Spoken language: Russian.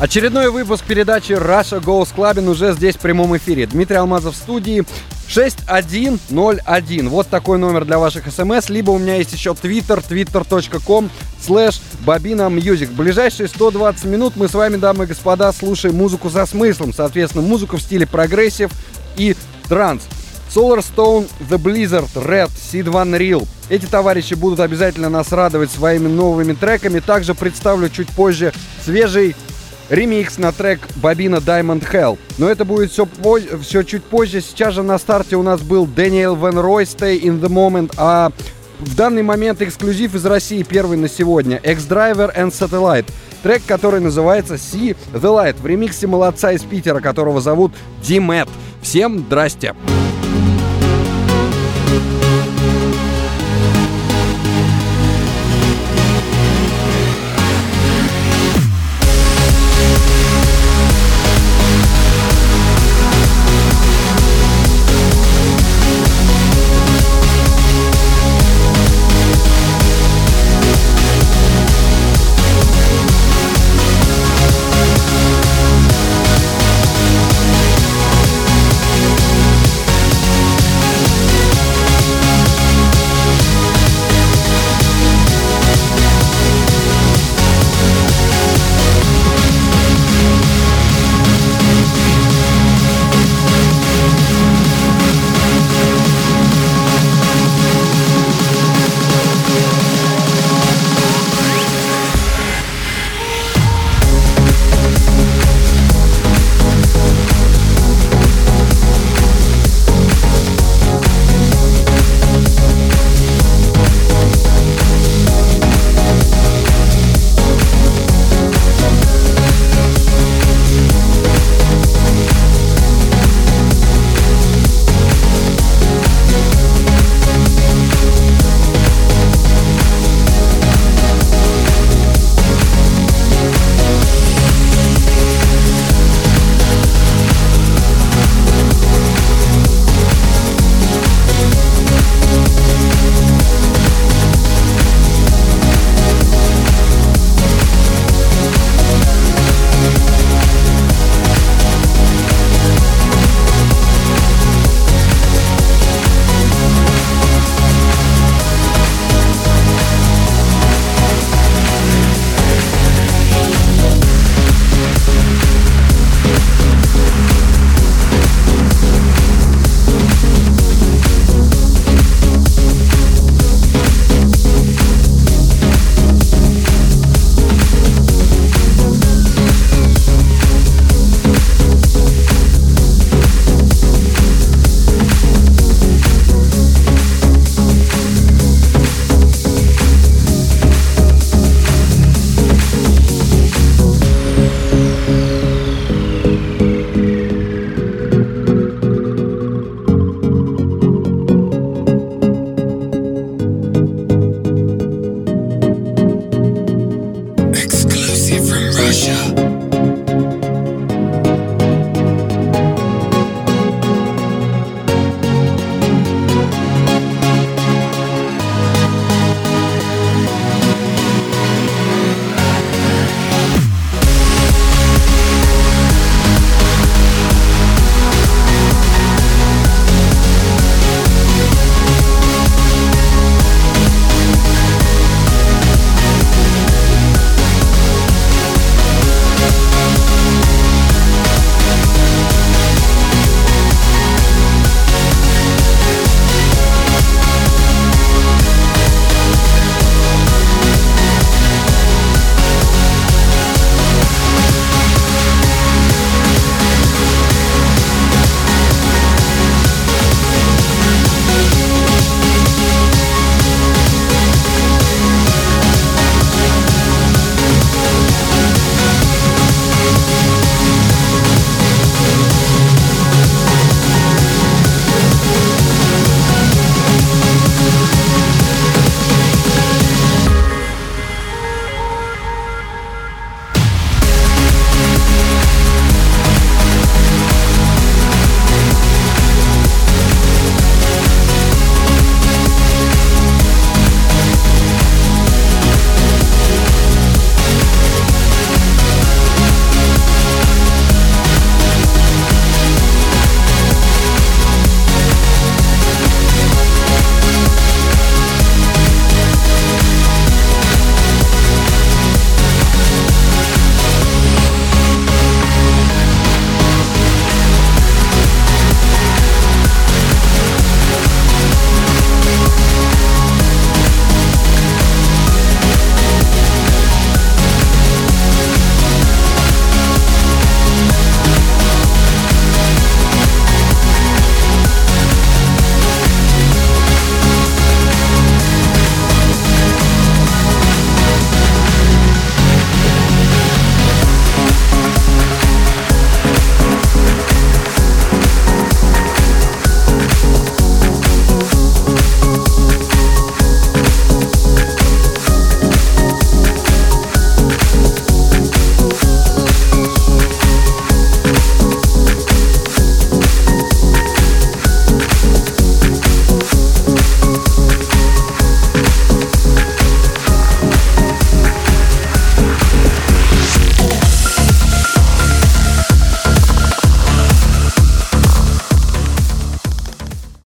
Очередной выпуск передачи Russia Goes Clubbing уже здесь в прямом эфире. Дмитрий Алмазов в студии. 6101. Вот такой номер для ваших смс. Либо у меня есть еще twitter, twitter.com slash Bobina Music. ближайшие 120 минут мы с вами, дамы и господа, слушаем музыку со смыслом. Соответственно, музыку в стиле progressive и транс. Solarstone, The Blizzard, Red, Sied van Riel. Эти товарищи будут обязательно нас радовать своими новыми треками. Также представлю чуть позже свежий ремикс на трек Бобина Diamond Hell. Но это будет все, все чуть позже. Сейчас же на старте у нас был Дэниел Ван Рой Stay in the Moment, а в данный момент эксклюзив из России первый на сегодня. X-Driver and Satellite. Трек, который называется See the Light в ремиксе молодца из Питера, которого зовут Димет. Всем здрасте! Здрасте!